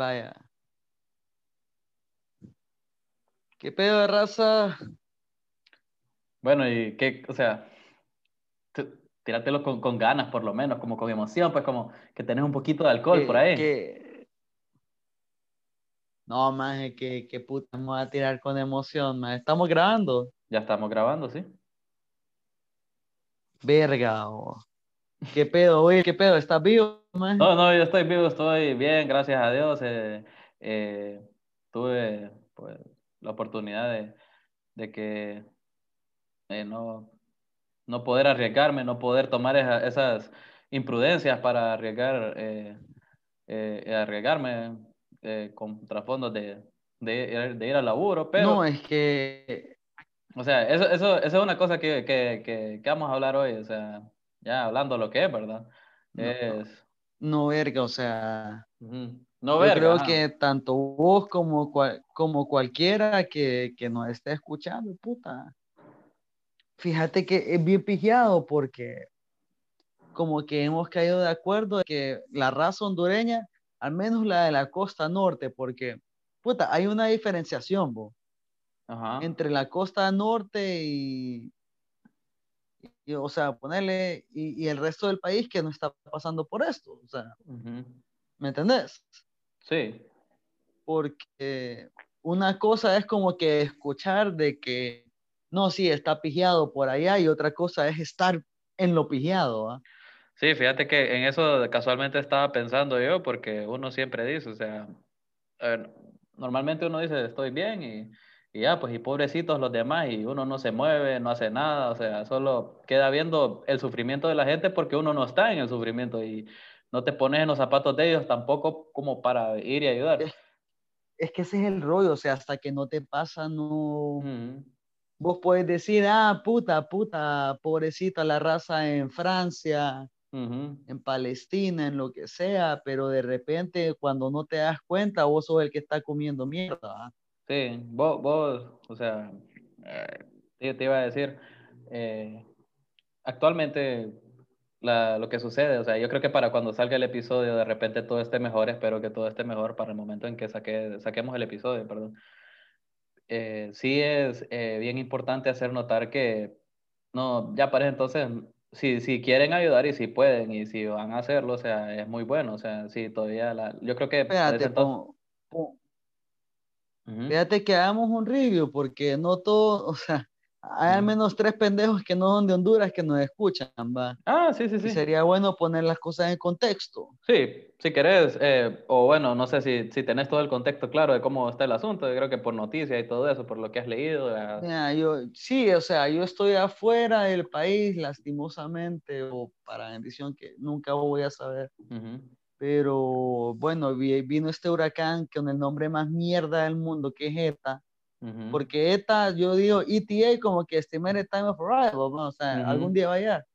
Vaya. ¿Qué pedo de raza? Bueno, y qué, o sea, tíratelo con, con ganas, por lo menos, como con emoción, pues como que tenés un poquito de alcohol por ahí. No, más que, que puta, me voy a tirar con emoción, man. Estamos grabando. Ya estamos grabando, ¿sí? Verga, oh. ¿Qué pedo, oye? ¿Qué pedo? ¿Estás vivo, man? No, no, yo estoy vivo, estoy bien, gracias a Dios. eh, eh, tuve pues, la oportunidad de, de que eh, no, no poder arriesgarme, no poder tomar esa- esas imprudencias para arriesgar, arriesgarme con trasfondos de, de, ir- de ir al laburo, pero, No, es que o sea, eso, eso, eso es una cosa que, que, que, que vamos a hablar hoy, o sea, ya hablando lo que es, ¿verdad? No. Es, no, verga, o sea, ujú, no yo verga, creo ajá. que tanto vos como, cual- como cualquiera que, que nos esté escuchando, puta, fíjate que es bien pijado porque como que hemos caído de acuerdo de que la raza hondureña, al menos la de la costa norte, porque, puta, hay una diferenciación, vos. Ajá. entre la costa norte y, y, o sea, ponerle, y, y el resto del país que no está pasando por esto, o sea, ujú. ¿me entendés? Sí, Porque una cosa es como que escuchar de que, no, sí, está pijeado por allá, y otra cosa es estar en lo pijeado, ¿ah? sí, fíjate que en eso casualmente estaba pensando yo, porque uno siempre dice, o sea, eh, normalmente uno dice estoy bien y, y ya, pues y pobrecitos los demás y uno no se mueve, no hace nada, o sea, solo queda viendo el sufrimiento de la gente porque uno no está en el sufrimiento y no te pones en los zapatos de ellos tampoco como para ir y ayudar. Es, es que ese es el rollo, o sea, hasta que no te pasa, no, vos puedes decir, ah, puta, puta, pobrecita la raza en Francia, en Palestina, en lo que sea, pero de repente cuando no te das cuenta, vos sos el que está comiendo mierda. Sí, vos, vos, o sea, eh, te, iba a decir, eh, actualmente la- lo que sucede, o sea, yo creo que para cuando salga el episodio de repente todo esté mejor, espero que todo esté mejor para el momento en que saque, saquemos el episodio, perdón. Eh, sí es eh, bien importante hacer notar que, no, ya para entonces, si, si quieren ayudar y si pueden y si van a hacerlo, o sea, es muy bueno, o sea, sí, todavía la, yo creo que Espérate, entonces... Ujú. fíjate que hagamos un review, porque no todo, o sea, hay al menos tres pendejos que no son de Honduras que nos escuchan, va. Ah, sí, sí, Y sí. sería bueno poner las cosas en contexto. Sí, si querés, eh, o bueno, no sé si, si tenés todo el contexto claro de cómo está el asunto, yo creo que por noticias y todo eso, por lo que has leído. Mira, yo, sí, o sea, yo estoy afuera del país, lastimosamente, o para bendición que nunca voy a saber. Ujú. Pero bueno, vi- vino este huracán con el nombre más mierda del mundo, que es ETA. Ujú. Porque ETA, yo digo ETA como que Estimated Time of Arrival, ¿no? o sea, Ujú. algún día va a llegar.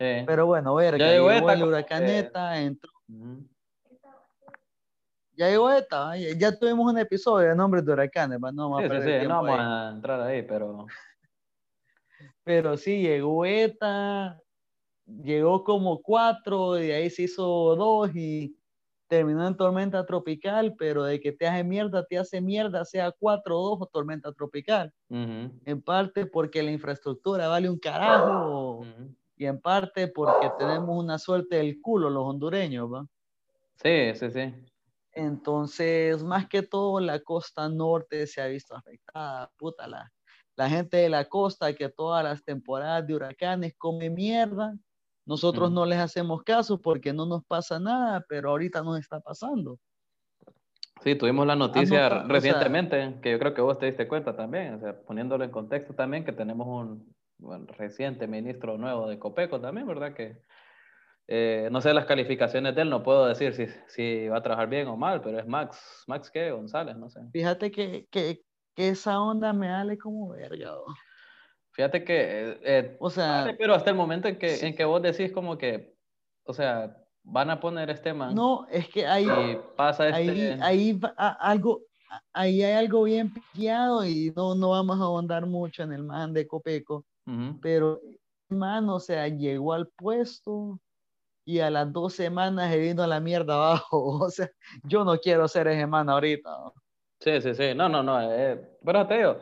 Sí. Pero bueno, verga, Ya llegó ETA el huracán que- ETA, entró, Ujú. ya llegó ETA, ya, ya tuvimos un episodio de nombres de huracanes, no vamos Sí, a sí, no vamos a entrar ahí, pero Pero sí, llegó ETA, llegó como cuatro, y ahí se hizo dos y terminó en tormenta tropical, pero de que te hace mierda, te hace mierda, sea cuatro o dos o tormenta tropical. En parte porque la infraestructura vale un carajo y en parte porque tenemos una suerte del culo los hondureños, ¿va? sí, sí, sí. Entonces, más que todo, la costa norte se ha visto afectada. Puta, la, la gente de la costa que todas las temporadas de huracanes come mierda. Nosotros no les hacemos caso porque no nos pasa nada, pero ahorita nos está pasando. Sí, tuvimos la noticia notado? O sea- recientemente, que yo creo que vos te diste cuenta también, o sea, poniéndolo en contexto también, que tenemos un bueno, reciente ministro nuevo de Copeco también, ¿verdad? Que eh, no sé las calificaciones de él, no puedo decir si, si va a trabajar bien o mal, pero es Max, Max qué, González, no sé. Fíjate que, que, que esa onda me sale como verga. ¿o? Fíjate que, eh, eh, O sea, vale, pero hasta el momento en que, sí. en que vos decís como que, o sea, van a poner este man no, es que ahí, pasa este... ahí, ahí a- algo, ahí hay algo bien pillado y no, no vamos a ahondar mucho en el man de Copeco, Ujú, pero man, o sea, llegó al puesto y a las dos semanas he vino a la mierda abajo. O sea, yo no quiero ser ese man ahorita. Sí, sí, sí. No, no, no. Eh, pero te digo,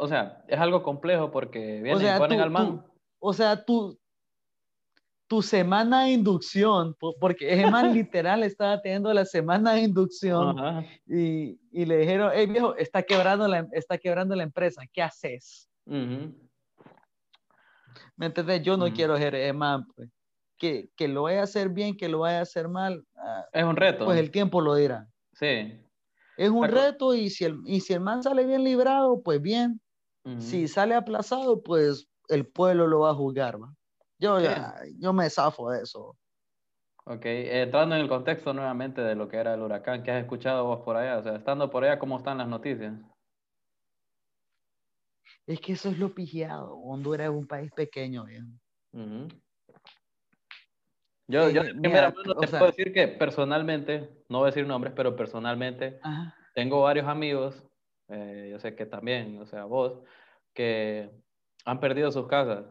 o sea, es algo complejo porque vienen y ponen al man. o sea, tú, tu semana de inducción, porque ese man literal estaba teniendo la semana de inducción y, y, le dijeron, hey viejo, está quebrando la, está quebrando la empresa, ¿qué haces? ¿Me entiendes? Yo no quiero ser ese man, pues. Que, que, lo vaya a hacer bien, que lo vaya a hacer mal. Ah, es un reto. Pues el tiempo lo dirá. Sí. Es un reto y si, el, y si el man sale bien librado, pues bien. Si sale aplazado, pues el pueblo lo va a juzgar, ¿va? Yo, yo me zafo de eso. Ok, entrando en el contexto nuevamente de lo que era el huracán, ¿qué has escuchado vos por allá? O sea, estando por allá, ¿cómo están las noticias? Es que eso es lo pigiado. Honduras es un país pequeño, bien. Yo, yo eh, te puedo decir que personalmente, no voy a decir nombres, pero personalmente tengo varios amigos, eh, yo sé que también, o sea, vos, que han perdido sus casas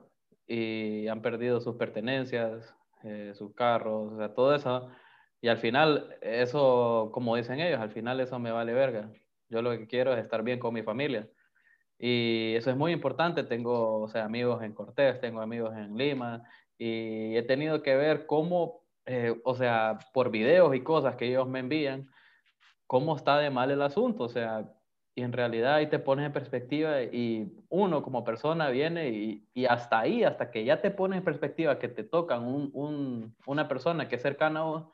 y han perdido sus pertenencias, eh, sus carros, o sea, todo eso. Y al final, eso, como dicen ellos, al final eso me vale verga. Yo lo que quiero es estar bien con mi familia. Y eso es muy importante. Tengo, o sea, amigos en Cortés, tengo amigos en Lima, y he tenido que ver cómo, eh, o sea, por videos y cosas que ellos me envían, cómo está de mal el asunto. O sea, y en realidad ahí te pones en perspectiva y uno como persona viene y, y hasta ahí, hasta que ya te pones en perspectiva que te tocan un, un, una persona que es cercana a vos,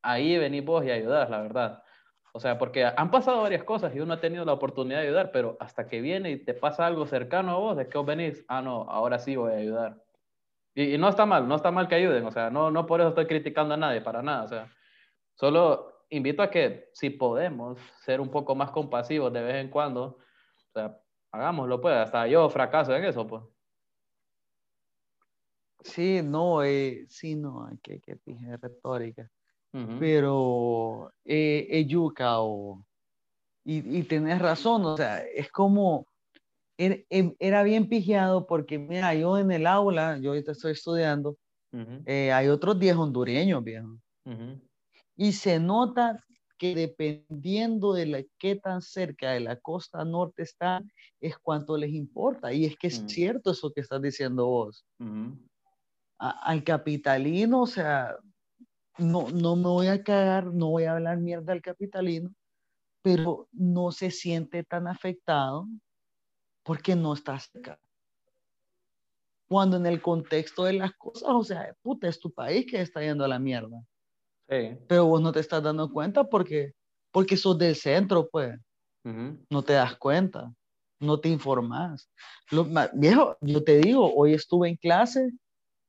ahí venís vos y ayudás, la verdad. O sea, porque han pasado varias cosas y uno ha tenido la oportunidad de ayudar, pero hasta que viene y te pasa algo cercano a vos, ¿de qué os venís? Ah, no, ahora sí voy a ayudar. Y, y no está mal, no está mal que ayuden, o sea, no, no por eso estoy criticando a nadie, para nada, o sea, solo invito a que si podemos ser un poco más compasivos de vez en cuando, o sea, hagámoslo pues, hasta yo fracaso en eso pues. Sí, no, eh, sí, no, hay que, que fije retórica. Pero eh, eh yuca o... Y, y tenés razón, o sea, es como... Er, em, era, bien pijeado porque, mira, yo en el aula, yo ahorita estoy estudiando, eh, hay otros 10 hondureños, viejo. Y se nota que dependiendo de la, qué tan cerca de la costa norte están, es cuánto les importa. Y es que es mm. cierto eso que estás diciendo vos. al capitalino, o sea, no, no me voy a cagar, no voy a hablar mierda al capitalino, pero no se siente tan afectado porque no está cerca. Cuando en el contexto de las cosas, o sea, puta, es tu país que está yendo a la mierda. Pero vos no te estás dando cuenta porque, porque sos del centro, pues. No te das cuenta, no te informas. Lo, viejo, yo te digo, hoy estuve en clase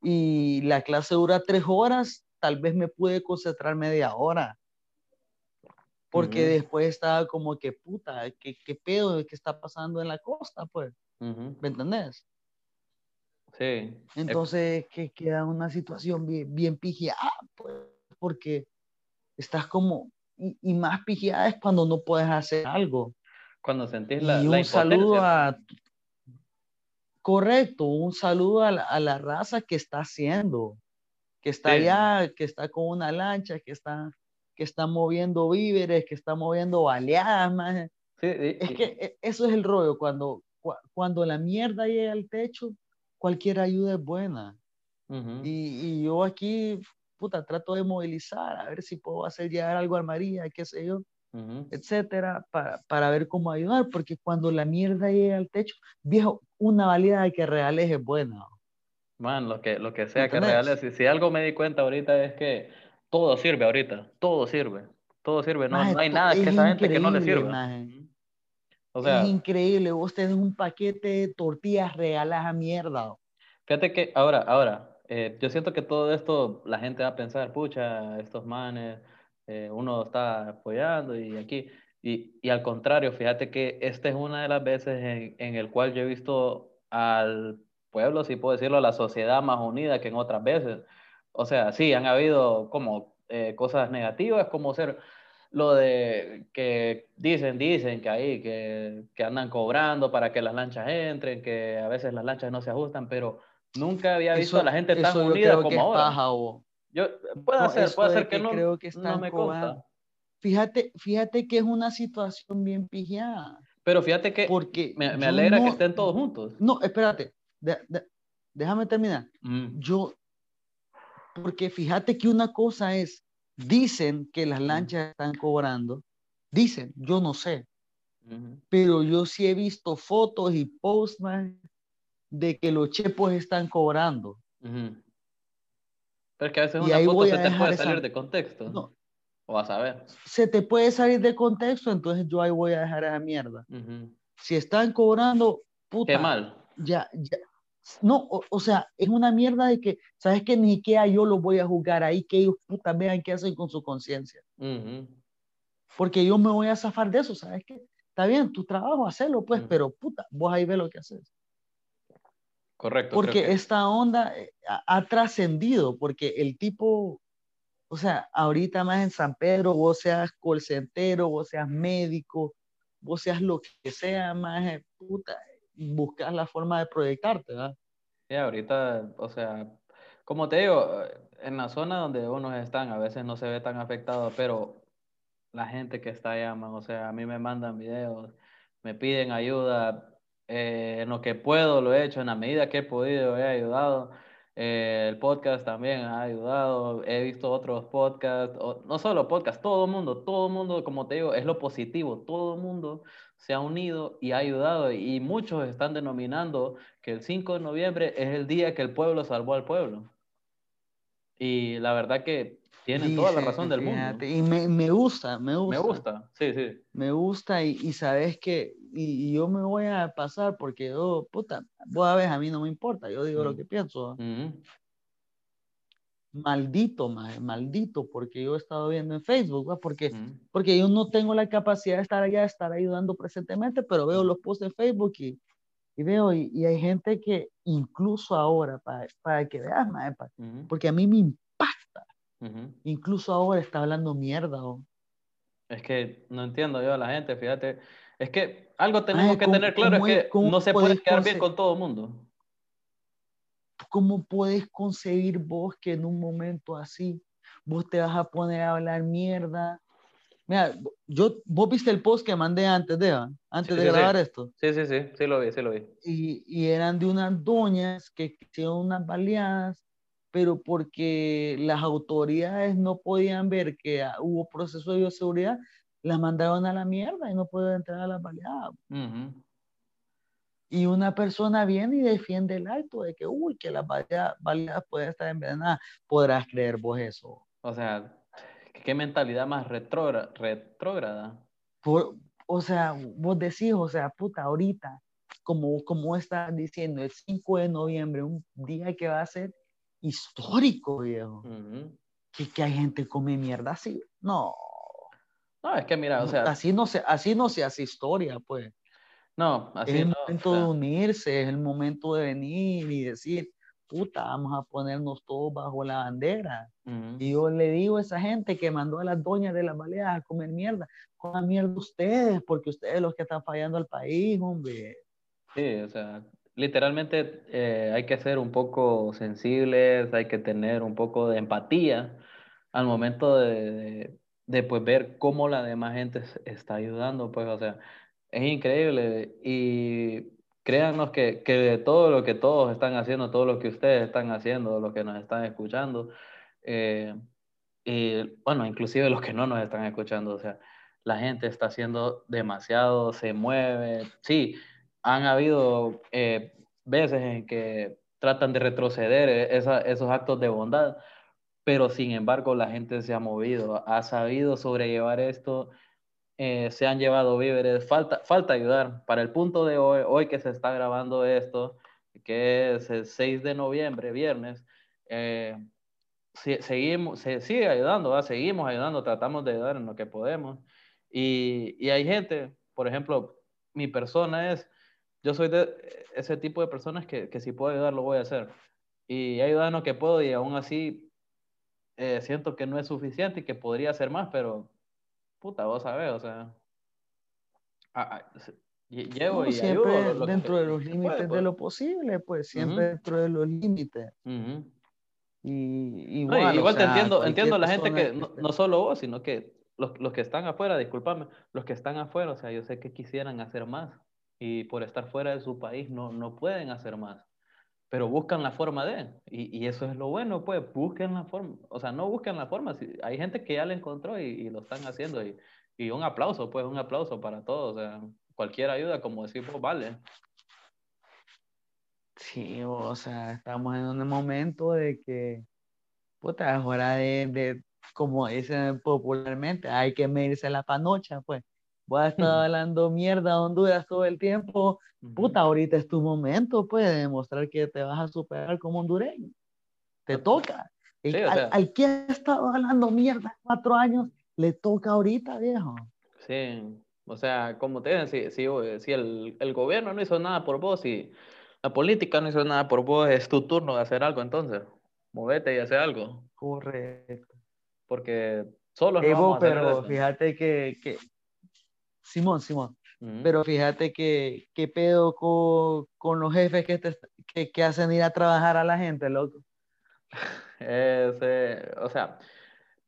y la clase dura tres horas, tal vez me pude concentrar media hora. Porque después estaba como que puta, ¿qué, qué pedo que está pasando en la costa? Pues, ¿me entendés? Sí. Entonces, que queda una situación bien, bien pigiada, pues porque estás como, y, más pigiada es cuando no puedes hacer algo. Cuando sentís la, y un saludo a, correcto, un saludo a la, raza que está haciendo, que está allá, que está con una lancha, que está, que está moviendo víveres, que está moviendo baleadas, es que e, eso es el rollo, cuando, cuando la mierda llega al techo, cualquier ayuda es buena. y, y, yo aquí puta, trato de movilizar, a ver si puedo hacer llegar algo a María, qué sé yo, etcétera, para, para, ver cómo ayudar, porque cuando la mierda llega al techo, viejo, una valida de que reales es buena. Man, lo que, lo que sea que reales, si, si, algo me di cuenta ahorita es que todo sirve ahorita, todo sirve, todo sirve, no, no hay nada que esa gente que no le sirva. O sea, es increíble, vos tenés un paquete de tortillas reales a mierda. Fíjate que ahora, ahora, eh, yo siento que todo esto la gente va a pensar, pucha, estos manes, eh, uno está apoyando y aquí. Y, y, al contrario, fíjate que esta es una de las veces en, en, el cual yo he visto al pueblo, si puedo decirlo, la sociedad más unida que en otras veces. O sea, sí, han habido como eh, cosas negativas, como ser lo de que dicen, dicen que ahí, que, que andan cobrando para que las lanchas entren, que a veces las lanchas no se ajustan, pero Nunca había visto a la gente tan unida como ahora. yo Yo, puede No, ser, eso puede de ser que, que no, creo que no me consta. Fíjate, fíjate que es una situación bien pijada. Pero fíjate que Porque me, me alegra que no- estén todos juntos. No, espérate. de- de- déjame terminar. Mm, Yo, porque fíjate que una cosa es, dicen que las lanchas están cobrando, dicen, yo no sé, pero yo sí he visto fotos y posts man, de que los chepos están cobrando. Ujú. Pero es que a veces Y una foto se te puede esa- salir de contexto. No. O vas a ver. Se te puede salir de contexto, entonces yo ahí voy a dejar esa mierda. Ujú. Si están cobrando, puta, Qué mal. ya, ya. No, o, o sea, es una mierda de que, ¿sabes que Ni siquiera yo los voy a juzgar ahí, que ellos puta vean qué hacen con su conciencia. Ujú. Porque yo me voy a zafar de eso, ¿sabes qué? Está bien, tu trabajo, hacelo, pues, Mm. pero puta, vos ahí ves lo que haces. Correcto. Porque que- esta onda eh, ha, ha trascendido, porque el tipo, o sea, ahorita más en San Pedro, vos seas colcentero, vos seas médico, vos seas lo que sea, más eh, puta, buscas la forma de proyectarte, ¿verdad? Sí, ahorita, o sea, como te digo, eh, en la zona donde unos están, a veces no se ve tan afectado, pero la gente que está allá, man, o sea, a mí me mandan videos, me piden ayuda, eh, en lo que puedo lo he hecho, en la medida que he podido he ayudado, eh, el podcast también ha ayudado, he visto otros podcasts, no solo podcasts, todo el mundo, todo el mundo, como te digo, es lo positivo, todo el mundo se ha unido y ha ayudado, y muchos están denominando que el 5 de noviembre es el día que el pueblo salvó al pueblo. Y la verdad que tienen toda la razón del mundo. Y me, me gusta, me gusta. Me gusta, sí, sí. Me gusta y, y sabes que, y, y yo me voy a pasar porque yo, puta, vos a ver, a mí no me importa, yo digo lo Mm. que pienso. Ujú. Maldito, maje, maldito, porque yo he estado viendo en Facebook, ¿va? porque, Ujú. porque yo no tengo la capacidad de estar allá, de estar ayudando presentemente, pero veo los posts en Facebook y, y veo, y, y hay gente que incluso ahora, para, para que veas, maje, pa- Ujú. porque a mí me impacta, Incluso ahora está hablando mierda. ¿o? Es que no entiendo yo a la gente, fíjate. Es que algo tenemos que ¿cómo- tener claro, es que no se puede quedar bien con todo el mundo. ¿Cómo puedes concebir vos que en un momento así vos te vas a poner a hablar mierda? Mira, yo, vos viste el post que mandé antes de, ¿va? antes Sí, de sí, sí. grabar esto, Sí, sí, sí, sí lo vi, sí lo vi. y, y eran de unas doñas que hicieron unas baleadas, pero porque las autoridades no podían ver que hubo proceso de bioseguridad, las mandaron a la mierda y no pueden entrar a las baleadas. Ujú. Y una persona viene y defiende el acto de que, uy, que las baleadas, pueden estar envenenadas. Podrás creer vos eso. O sea, qué mentalidad más retrógra- retrógrada. Por- o sea, vos decís, o sea, puta, ahorita, como, como estás diciendo, el 5 de noviembre, un día que va a ser histórico, viejo. Que, que hay gente que come mierda así. No, No, es que mira, o sea, así, no se, así no se hace historia, pues. no, es así el no. momento o sea, de unirse, es el momento de venir y decir, puta, vamos a ponernos todos bajo la bandera. Y yo le digo a esa gente que mandó a las doñas de las baleadas a comer mierda, coman mierda ustedes, porque ustedes son los que están fallando al país, hombre. Sí, o sea, literalmente eh, hay que ser un poco sensibles, hay que tener un poco de empatía al momento de, de, pues, ver cómo la demás gente está ayudando, pues, o sea, es increíble. Y créanos que, que de todo lo que todos están haciendo, todo lo que ustedes están haciendo, los que nos están escuchando, eh, y bueno, inclusive los que no nos están escuchando, o sea, la gente está haciendo demasiado, se mueve, sí, han habido eh, veces en que tratan de retroceder eh, esa, esos actos de bondad, pero sin embargo la gente se ha movido, ha sabido sobrellevar esto, eh, se han llevado víveres, falta, falta ayudar. Para el punto de hoy, hoy que se está grabando esto, que es el 6 de noviembre, viernes, eh, seguimos, se sigue ayudando, seguimos ayudando, tratamos de ayudar en lo que podemos. Y, y hay gente, por ejemplo, mi persona es, yo soy de ese tipo de personas que, que si puedo ayudar, lo voy a hacer. Y he ayudado en lo que puedo y aún así eh, siento que no es suficiente y que podría hacer más, pero puta, vos sabés, o sea, ah, ah, llevo No, y siempre ayudo. lo- lo dentro que- de los límites puede, de pues. lo posible, pues siempre Ujú. dentro de los límites. Ujú. Y, igual, te entiendo, entiendo la gente que, no, no, solo vos, sino que los, los que están afuera, discúlpame, los que están afuera, o sea, yo sé que quisieran hacer más y por estar fuera de su país no, no pueden hacer más, pero buscan la forma de, y, y eso es lo bueno, pues, busquen la forma, o sea, no busquen la forma, si, hay gente que ya la encontró y, y lo están haciendo, y, y, un aplauso, pues, un aplauso para todos, o sea, cualquier ayuda, como decimos, vale. Sí, o sea, estamos en un momento de que, puta, es hora de, de como dicen popularmente, hay que medirse la panocha, pues. Voy a estar hablando mierda a Honduras todo el tiempo. Puta, ahorita es tu momento, pues, de demostrar que te vas a superar como hondureño. Te toca. al, que ha estado hablando mierda cuatro años, le toca ahorita, viejo. Sí, o sea, como te dicen, si, si, si el, el, gobierno no hizo nada por vos y la política no hizo nada por vos, es tu turno de hacer algo entonces. Movete y hace algo. Correcto. Porque solo a pero fíjate que, que, Simón, Simón, pero fíjate que qué pedo con, con, los jefes que, te, que, que, hacen ir a trabajar a la gente, loco. Ese, o sea,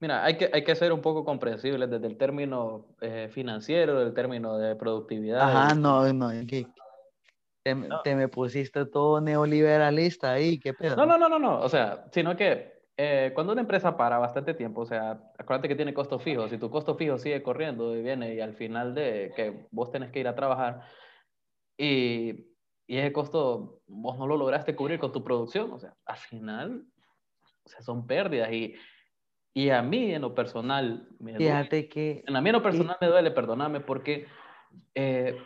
mira, hay que, hay que ser un poco comprensibles desde el término eh, financiero, del término de productividad. Ajá, no, no, que, te, me pusiste todo neoliberalista ahí, qué pedo. No, no, no, no, no, o sea, sino que eh, cuando una empresa para bastante tiempo, o sea, acuérdate que tiene costos fijos, si tu costo fijo sigue corriendo y viene y al final de que vos tenés que ir a trabajar y, y ese costo vos no lo lograste cubrir con tu producción, o sea, al final, o sea, son pérdidas. Y, y a mí en lo personal me Fíjate que... En a mí en lo personal me duele, perdóname, porque... Eh,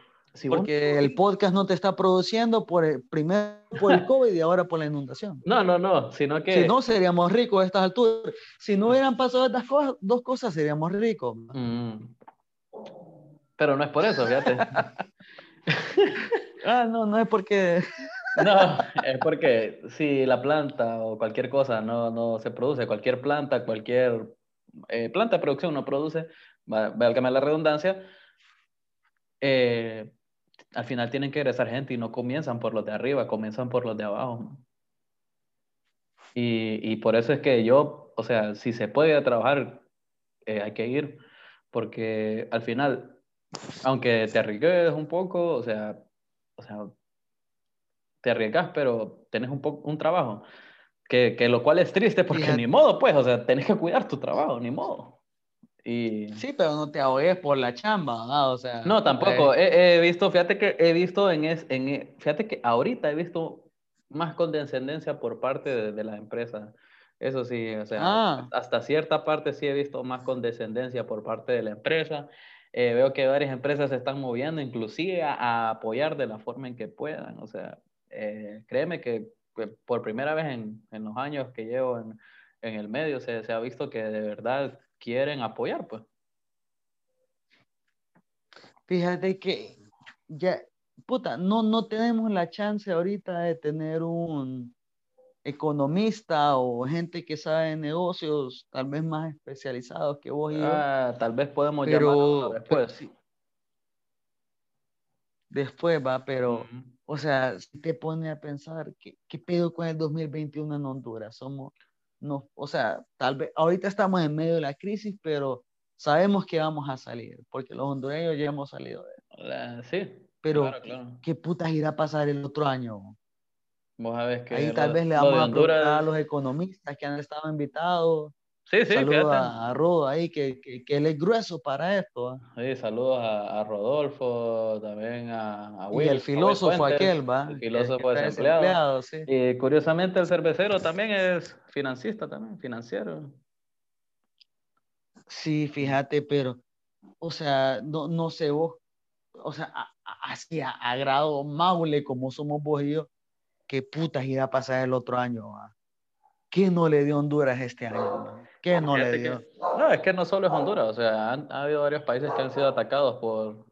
porque el podcast no te está produciendo por el, primero por el COVID y ahora por la inundación. No, no, no, sino que... Si no, seríamos ricos a estas alturas. Si no hubieran pasado estas cosas, dos cosas, seríamos ricos. Mm. Pero no es por eso, fíjate. ah, no, no es porque... no, es porque si la planta o cualquier cosa no, no se produce, cualquier planta, cualquier eh, planta de producción no produce, válgame la redundancia, eh, al final tienen que regresar gente y no comienzan por los de arriba, comienzan por los de abajo. Y, y por eso es que yo, o sea, si se puede trabajar, eh, hay que ir, porque al final, aunque te arriesgues un poco, o sea, o sea te arriesgas, pero tenés un, un trabajo, que, que, lo cual es triste porque ni modo, pues, o sea, tenés que cuidar tu trabajo, ni modo. Y... Sí, pero no te ahogues por la chamba, O sea... No, tampoco. He, visto, fíjate que he visto en, es, en... Fíjate que ahorita he visto más condescendencia por parte de, la empresa. Eso sí, o sea, ah. hasta cierta parte sí he visto más condescendencia por parte de la empresa. Eh, veo que varias empresas se están moviendo inclusive a, apoyar de la forma en que puedan. O sea, eh, créeme que, por primera vez en, en, los años que llevo en, en el medio se, se, ha visto que de verdad quieren apoyar, pues. Fíjate que ya, puta, no, no tenemos la chance ahorita de tener un economista o gente que sabe de negocios, tal vez más especializados que vos y yo. Ah, tal vez podemos pero, después. sí. Después va, pero, o sea, si te pone a pensar, ¿qué, ¿qué pedo con el 2021 en Honduras? Somos no, o sea, tal vez ahorita estamos en medio de la crisis, pero sabemos que vamos a salir, porque los hondureños ya hemos salido de Sí. Pero, ¿qué putas irá a pasar el otro año? Vos sabés que. Ahí tal vez le vamos a preguntar a los economistas que han estado invitados Sí, sí, Saludos a, Rodo ahí, que, que, que, él es grueso para esto. ¿ah? Sí, saludos a, a, Rodolfo, también a, a Will. Y el filósofo aquel, ¿va? El filósofo desempleado. sí. Y curiosamente el cervecero también es financista, también, financiero. Sí, fíjate, pero, o sea, no, no sé vos, o sea, así a, a, grado maule como somos vos y yo, ¿qué putas irá a pasar el otro año? ¿va? ¿Qué no le dio Honduras este año? ¿Qué no le dio? no, es que no solo es Honduras, o sea, han, ha habido varios países que han sido atacados por,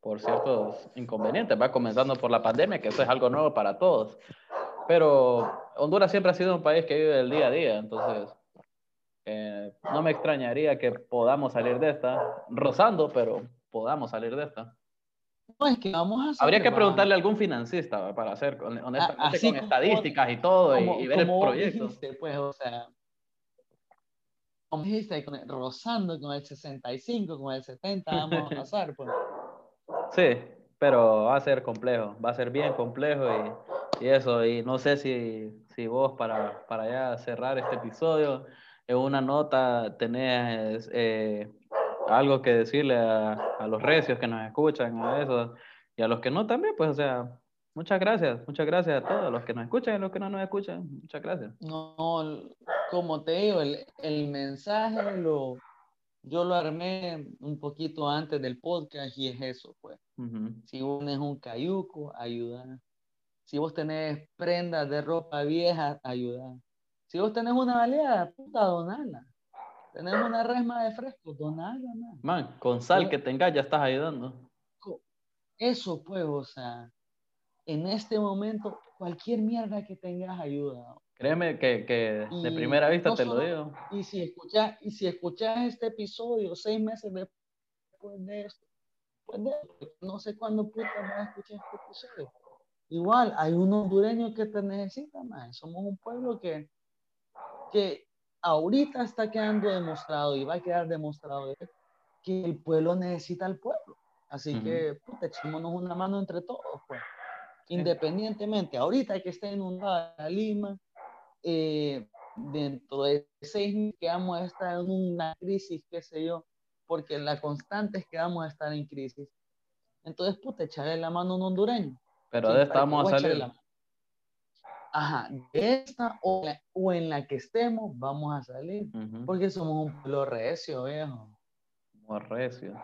por ciertos inconvenientes, va comenzando por la pandemia, que eso es algo nuevo para todos. Pero Honduras siempre ha sido un país que vive el día a día, entonces eh, no me extrañaría que podamos salir de esta, rozando, pero podamos salir de esta. No, es que vamos a hacer, Habría que preguntarle a algún financista ¿va? para hacer, honestamente, así con como- estadísticas y todo, y- como, y, ver el como vos proyecto. dijiste, pues, o sea, como dijiste, con el- rozando con el 65, con el 70, vamos a pasar, pues. Sí, pero va a ser complejo, va a ser bien complejo y, y eso, y no sé si, si vos para, para ya cerrar este episodio, en una nota tenés eh, algo que decirle a, a los recios que nos escuchan, a eso, y a los que no también, pues, o sea, muchas gracias, muchas gracias a todos, los que nos escuchan y los que no nos escuchan, muchas gracias. No, como te digo, el, el mensaje lo, yo lo armé un poquito antes del podcast y es eso, pues. Si vos tenés un cayuco, ayuda. Si vos tenés prendas de ropa vieja, ayuda. Si vos tenés una baleada, puta, donala. Tenés una resma de fresco, donala, man. Man, con sal que tengas ya estás ayudando. Eso, pues, o sea, en este momento, cualquier mierda que tengas ayuda. Créeme que, que de Y primera vista no te lo solo- digo. Y si escuchas, y si escuchas este episodio seis meses después de esto, después de esto, no sé cuándo puta vas a escuchar este episodio. Igual, hay un hondureño que te necesita más. Somos un pueblo que, que ahorita está quedando demostrado y va a quedar demostrado que el pueblo necesita al pueblo. Así Ujú. que, puta, echémonos una mano entre todos, pues. Independientemente, ahorita que esté inundada Lima, eh, dentro de seis meses que vamos a estar en una crisis, qué sé yo, porque la constante es que vamos a estar en crisis. Entonces, puta, echarle la mano a un hondureño. Pero de esta vamos a salir. la. Ajá, de esta o, la- o en la que estemos, vamos a salir. Ujú. Porque somos un pueblo recio, viejo. Como recio.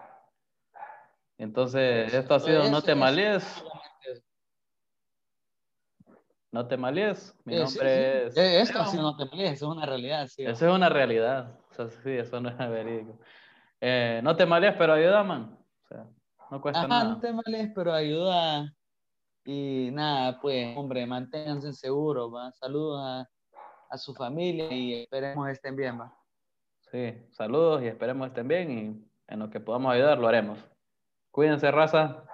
Entonces, esto ha sido No te malies. No te malies. Mi Eh, nombre sí. es. Eh, Esto sí no te pelees, eso es una realidad. Sí, Eso es una realidad. O sea, sí, eso no es verídico. Eh, no te malies, pero ayuda, man. O sea, no cuesta Ajá, nada. no te males, pero ayuda. Y nada, pues, hombre, manténganse seguros, ¿va? Saludos a, a su familia y esperemos estén bien, ¿va? Sí, saludos y esperemos estén bien y en lo que podamos ayudar lo haremos. Cuídense, raza.